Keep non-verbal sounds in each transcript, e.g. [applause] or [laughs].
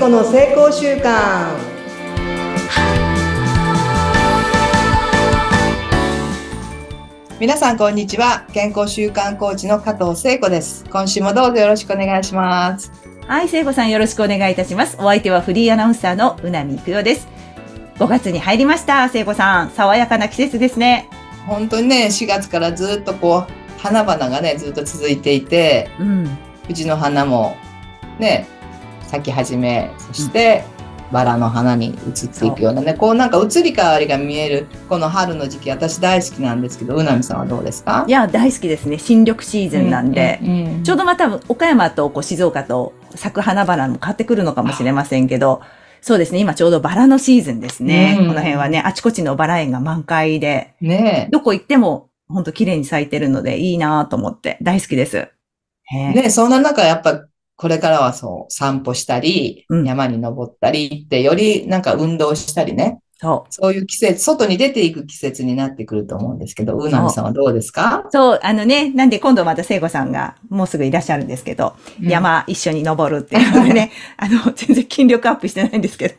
子の成功習慣皆さんこんにちは健康習慣コーチの加藤聖子です今週もどうぞよろしくお願いしますはい、聖子さんよろしくお願いいたします。お相手はフリーアナウンサーのうなみくよです。5月に入りました、聖子さん。爽やかな季節ですね。本当にね4月からずっとこう花々がねずっと続いていてうん。藤の花もね咲き始めそして、バラの花に移っていくようなねこうなんか移り変わりが見えるこの春の時期私大好きなんですけどうなみさんはどうですか？いや、大好きですね。新緑シーズンなんで。うんうんうんちょうどまた岡山とこう静岡と咲く花々も買ってくるのかもしれませんけど、そうですね。今ちょうどバラのシーズンですね。うんこの辺はね、あちこちのバラ園が満開で、ねどこ行っても本当綺麗に咲いてるのでいいなと思って大好きです。ねそんな中やっぱこれからはそう散歩したり、うん山に登ったりってよりなんか運動したりねそう。そういう季節外に出ていく季節になってくると思うんですけどうなみさんはどうですか、そう、あのね、なんで今度また聖子さんがもうすぐいらっしゃるんですけど、山一緒に登るっていうのでね、[laughs] あの、全然筋力アップしてないんですけど、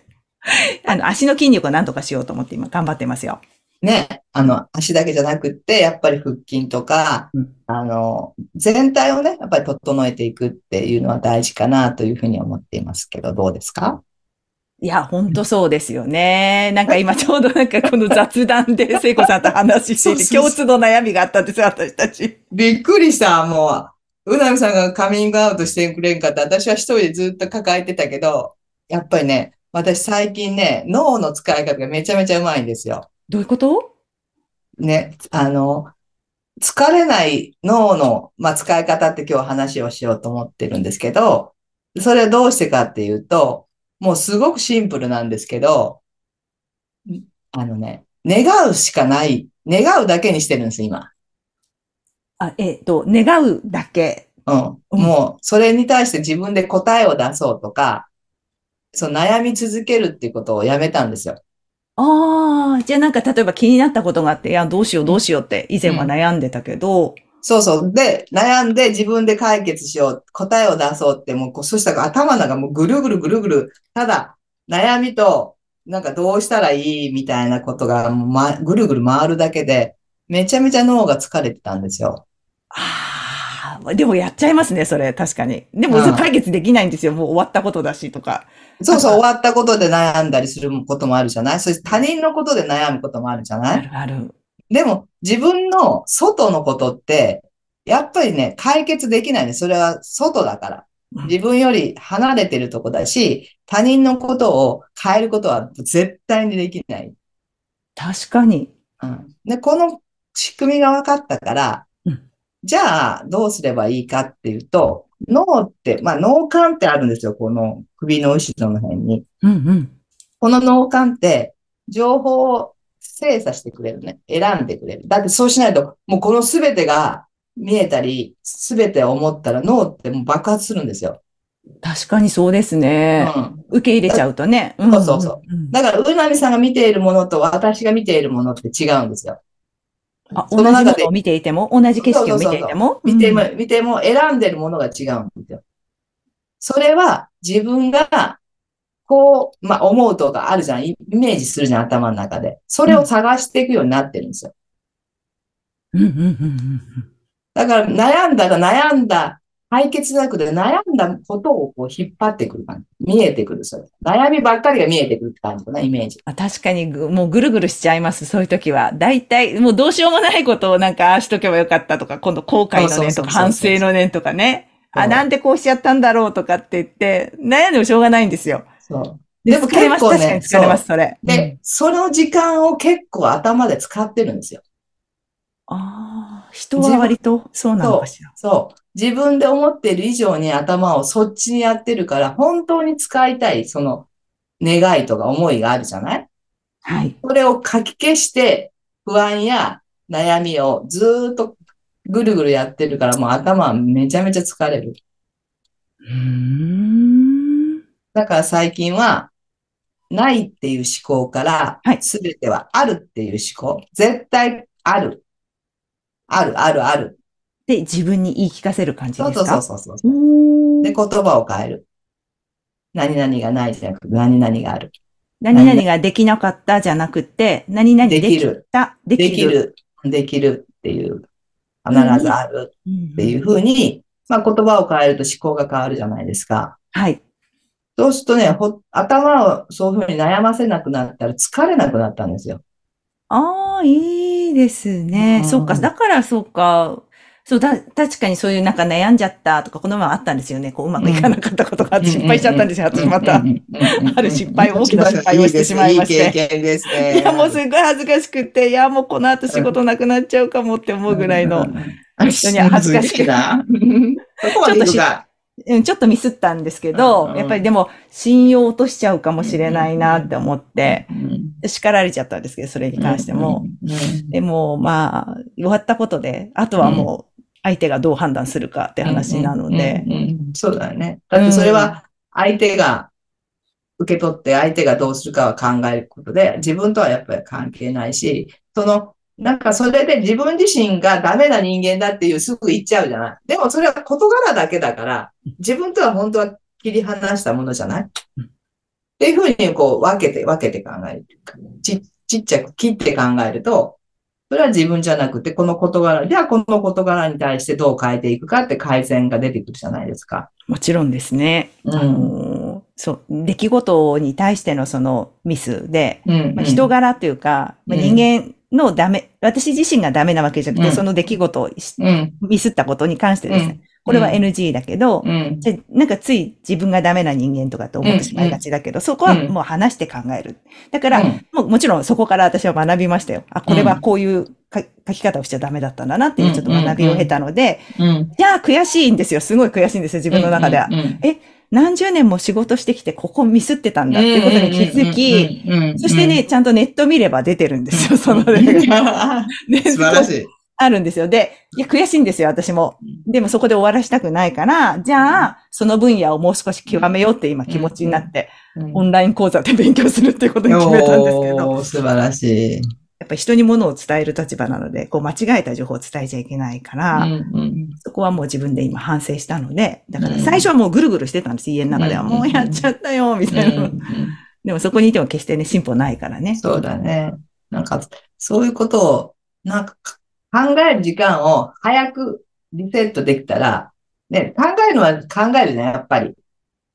あの、足の筋力をなんとかしようと思って今頑張ってますよ。ね、あの、足だけじゃなくって、やっぱり腹筋とか、うんあの、全体をね、やっぱり整えていくっていうのは大事かなというふうに思っていますけど、どうですか？いや、ほんとそうですよね。なんか今ちょうどなんかこの雑談で聖子さんと話していて、共通の悩みがあったんですよ、私たち。びっくりした、もう。うなみさんがカミングアウトしてくれんかった。私は一人でずっと抱えてたけど、やっぱりね、私最近ね、脳の使い方がめちゃめちゃうまいんですよ。どういうこと？ね、あの、疲れない脳の、まあ、使い方って今日話をしようと思ってるんですけど、それはどうしてかっていうと、もうすごくシンプルなんですけど、んあのね、願うしかない、願うだけにしてるんです、今。あ、えっ、と、願うだけ。うん。うんもう、それに対して自分で答えを出そうとか、そう悩み続けるっていうことをやめたんですよ。ああ、じゃあなんか例えば気になったことがあって、いや、どうしようどうしようって以前は悩んでたけど、そうそう。で、悩んで自分で解決しよう、答えを出そうって、もうこう、そしたら頭の中もうぐるぐるぐるぐる、ただ、悩みと、なんかどうしたらいいみたいなことが、ま、ぐるぐる回るだけで、めちゃめちゃ脳が疲れてたんですよ。ああ、でもやっちゃいますね、それ、確かに。でも、解決できないんですよ。もう終わったことだし、とか。そうそう、終わったことで悩んだりすることもあるじゃない？そして他人のことで悩むこともあるじゃない？あるある。でも、自分の外のことって、やっぱりね、解決できないね。それは外だから。うん自分より離れてるとこだし、他人のことを変えることは絶対にできない。確かに。うん。で、この仕組みが分かったからうん、じゃあどうすればいいかっていうと、脳って、まあ脳幹ってあるんですよ。この首の後ろの辺に。うんうん。この脳幹って情報を精査してくれるね。選んでくれる。だってそうしないと、もうこの全てが見えたり、全てを思ったら脳ってもう爆発するんですよ。確かにそうですね。うん。受け入れちゃうとね。んそうそうそうん。だから、うなみさんが見ているものと私が見ているものって違うんですよ。あ、その中で同じものを見ていても、同じ景色を見ていても？見てもうん、見ても選んでるものが違うんですよ。それは自分が、こう、まあ、思うとかあるじゃん。イイメージするじゃん、頭の中で。それを探していくようになってるんですよ。うんうんうんうんだから悩んだら悩んだ、解決なくて悩んだことをこう引っ張ってくる感じ。見えてくる、それ。悩みばっかりが見えてくるって感じかな、イメージ。あ確かにぐ、もうぐるぐるしちゃいます、そういう時は。大体、もうどうしようもないことをなんか、ああしとけばよかったとか、今度後悔の念とか、反省の念とかね。あ、なんでこうしちゃったんだろうとかって言って、悩んでもしょうがないんですよ。そう。ででも疲れます。結構ね疲れます、それ。で、その時間を結構頭で使ってるんですよ。ああ、人は割とそうなのかしら。そう。自分で思っている以上に頭をそっちにやってるから、本当に使いたい、その願いとか思いがあるじゃない？はい。それを書き消して、不安や悩みをずーっとぐるぐるやってるから、もう頭はめちゃめちゃ疲れる。うーん。だから最近は、ないっていう思考からはい、すべてはあるっていう思考。絶対ある。ある、ある、ある。で、自分に言い聞かせる感じですか？そうそうそうそう。で、言葉を変える。何々がないじゃなくて、何々がある。何々ができなかったじゃなくて、何々できできるた、でできる。できるっていう、必ずあるうんっていうふうに、まあ言葉を変えると思考が変わるじゃないですか。はい。そうするとね、ほ頭をそういうふうに悩ませなくなったら疲れなくなったんですよ。ああ、いいですね。うんそうか。だから、そうか。そうだ、確かにそういうなんか悩んじゃったとか、この前あったんですよね。こう、うまくいかなかったことがあって失敗しちゃったんですよ。私また。ある失敗大きな失敗をしてしまいまして。いい経験ですね。いや、もうすごい恥ずかしくて、いや、もうこの後仕事なくなっちゃうかもって思うぐらいの、人に恥ずかしくな。そこまで行くか。うん。ちょっとミスったん。ですけど、うん。やっぱりでも、信用を落としちゃうかもしれないなって思って、うん。叱られちゃったん。ですけど、それに関しても。。うん。でも、まあ、終わったことで、あとはもう、相手がどう判断するかって話なので、うんうんうんそうだよね。だってそれは相手が受け取って相手がどうするかは考えることで、自分とはやっぱり関係ないし、その、なんかそれで自分自身がダメな人間だっていうすぐ言っちゃうじゃない。でもそれは事柄だけだから、自分とは本当は切り離したものじゃないっていうふうにこう分けて分けて考える。ちちっちゃく切って考えると、それは自分じゃなくて、この事柄、じゃあこの事柄に対してどう変えていくかって改善が出てくるじゃないですか。もちろんですね。うんあの、そう、出来事に対してのそのミスで、うんまあ、人柄というか、まあ、うん人間のダメ、私自身がダメなわけじゃなくて、うんその出来事をしうん。ミスったことに関してですね、うんこれは NG だけど、うん。じゃなんかつい自分がダメな人間とかって思ってしまいがちだけど、そこはもう話して考える。だから、うんもうもちろんそこから私は学びましたよ。あ、これはこういうか書き方をしちゃダメだったんだなっていうちょっと学びを経たので、うん。じゃあ悔しいんですよ。すごい悔しいんですよ。自分の中では。うん。何十年も仕事してきて、ここミスってたんだってことに気づき、そしてね、、ちゃんとネット見れば出てるんですよ。その。素晴らしい。あるんですよ。で、いや、悔しいんですよ、私も。でもそこで終わらしたくないから、じゃあ、その分野をもう少し極めようって今気持ちになって、オンライン講座で勉強するっていうことに決めたんですけど、素晴らしい。やっぱり人に物を伝える立場なので、こう間違えた情報を伝えちゃいけないから、うんうんそこはもう自分で今反省したので、だから最初はもうぐるぐるしてたんです、家の中では。うんもうやっちゃったよ、みたいな。うんでもそこにいても決してね、進歩ないからね。そうだね。なんか、そういうことを、なんか、考える時間を早くリセットできたら、ね、考えるのは考えるね、やっぱり。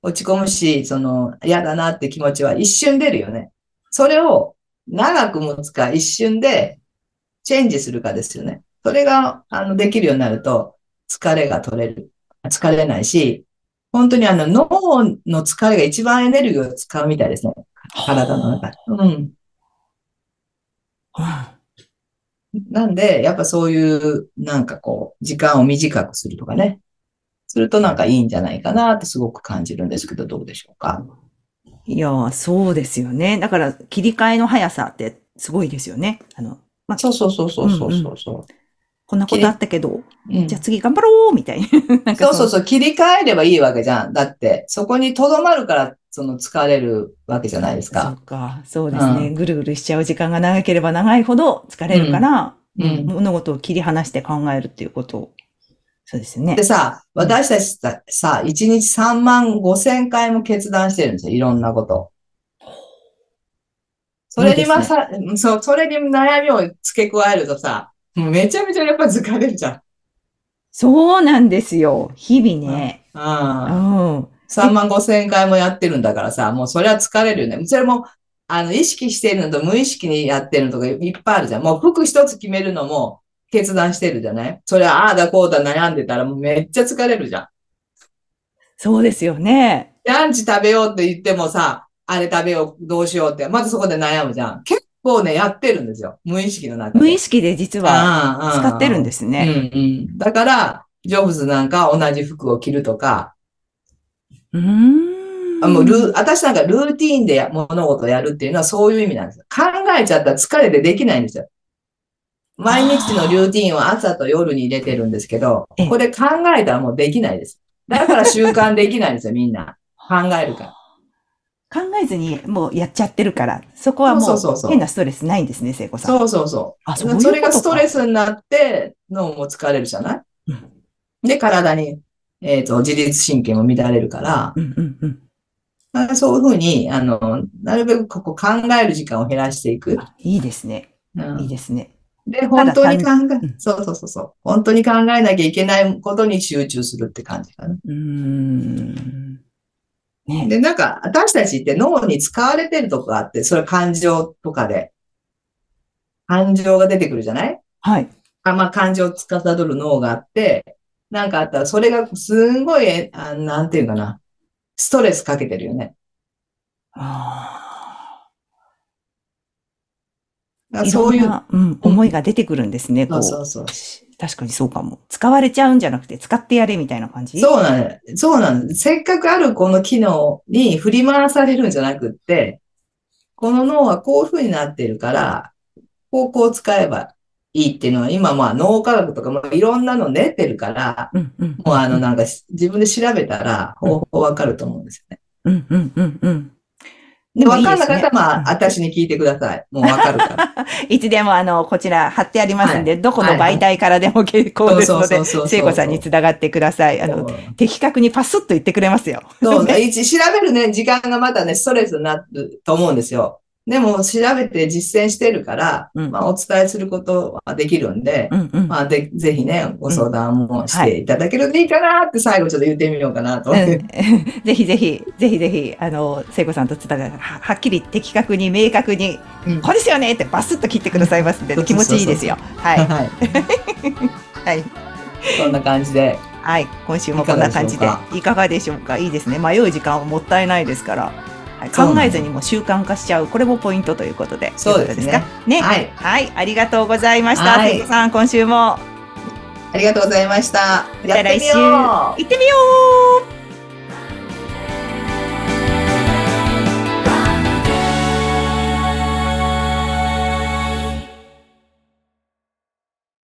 落ち込むし、その、嫌だなって気持ちは一瞬出るよね。それを長く持つか一瞬でチェンジするかですよね。それが、あの、できるようになると、疲れが取れる。疲れないし、本当にあの、脳の疲れが一番エネルギーを使うみたいですね。体の中で。うん。なんで、やっぱそういう、なんかこう、時間を短くするとかね。するとなんかいいんじゃないかなってすごく感じるんですけど、どうでしょうか？いやー、そうですよね。だから、切り替えの速さってすごいですよね。あの、まあ、そうそうそうそうそうそうそこんなことあったけど、う。うんじゃあ次頑張ろうみたいな。そうそうそう、切り替えればいいわけじゃん。だって、そこに留まるから、その疲れるわけじゃないですそか。うか。そうですね、うぐるぐるしちゃう時間が長ければ長いほど疲れるから、うんうん物事を切り離して考えるっていうことを。そうですよねで。さ、私たちさ、さ1日3万5千回も決断してるんですよ。いろんなこと。それにまさ、そう、それに悩みを付け加えるとさ、もうめちゃめちゃやっぱ疲れるじゃん。そうなんですよ。日々ね。う。うんん。3万5千回もやってるんだからさ、もうそれは疲れるよね。それも、あの、意識してるのと無意識にやってるのとかいっぱいあるじゃん。もう服一つ決めるのも決断してるじゃない？それはああだこうだ悩んでたらもうめっちゃ疲れるじゃん。そうですよね。ランチ食べようって言ってもさ、あれ食べよう、どうしようって、まずそこで悩むじゃん。結構ね、やってるんですよ。無意識の中で。無意識で実はは使ってるんですね。うんうん。だから、ジョブズなんか同じ服を着るとか、うーん。あもうルー、私なんかルーティーンでや物事をやるっていうのはそういう意味なんですよ。考えちゃったら疲れてできないんですよ。毎日のルーティーンを朝と夜に入れてるんですけどええ、これ考えたらもうできないです。だから習慣できないんですよ、みんな。考えるから。考えずにもうやっちゃってるから、そこはもそう変なストレスないんですね、聖子さん。そうそうそう。あそうそれがストレスになって脳も疲れるじゃない、うんで、体に、えっ、と、自律神経も乱れるから、うんうんうん。まあそういうふうに、あの、なるべくここ考える時間を減らしていく。いいですね。うんいいですね。で、本当に考うんえ、そうそうそうそう。本当に考えなきゃいけないことに集中するって感じかな。うーん。ね。で、なんか、私たちって脳に使われてるとこがあって、それは感情とかで、感情が出てくるじゃない？はい。あまあ、感情を司る脳があって、なんかあったら、それがすんごい、あなんていうかな、ストレスかけてるよね。あだかあ。いらそういう、うん、思いが出てくるんですね、こそううそうそう。確かにそうかも。使われちゃうんじゃなくて、使ってやれみたいな感じ？そうなんだ。そうなんだ。せっかくあるこの機能に振り回されるんじゃなくって、この脳はこういう風になっているから、こうこう使えばいいっていうのは、今まあ脳科学とかもいろんなの練ってるから、うん、うん。もうあのなんか自分で調べたら方法わかると思うんですよね。うん、うん、うん、うん。で、わかんなかったらうんまあ、私に聞いてください。もうわかるから。[laughs] いつでもあの、こちら貼ってありますんで、はいどこの媒体からでも結構ですので聖子さんにつながってください。あの、的確にパスッと言ってくれますよ。そう、[laughs] 一調べるね、時間がまたね、ストレスになると思うんですよ。でも、調べて実践してるから、うんまあ、お伝えすることはできるんで、うん、うん。まあ、で、ぜひね、ご相談もしていただけるといいかなって最後ちょっと言ってみようかなと [laughs] ぜひぜひ、ぜひぜひ、あの、聖子さんとつながははっきり的確に明確に、うんこれですよねってバスッと切ってくださいますんで、うん気持ちいいですよ。はい。はい。はい。そんな感じで。はい。今週もこんな感じで。いかがでしょうか？いいですね。迷う時間はもったいないですから。考えずにも習慣化しちゃう。これもポイントということで。そうですねね。はい。はい。ありがとうございました。はいさん、今週も。ありがとうございました。やってみよう行ってみよう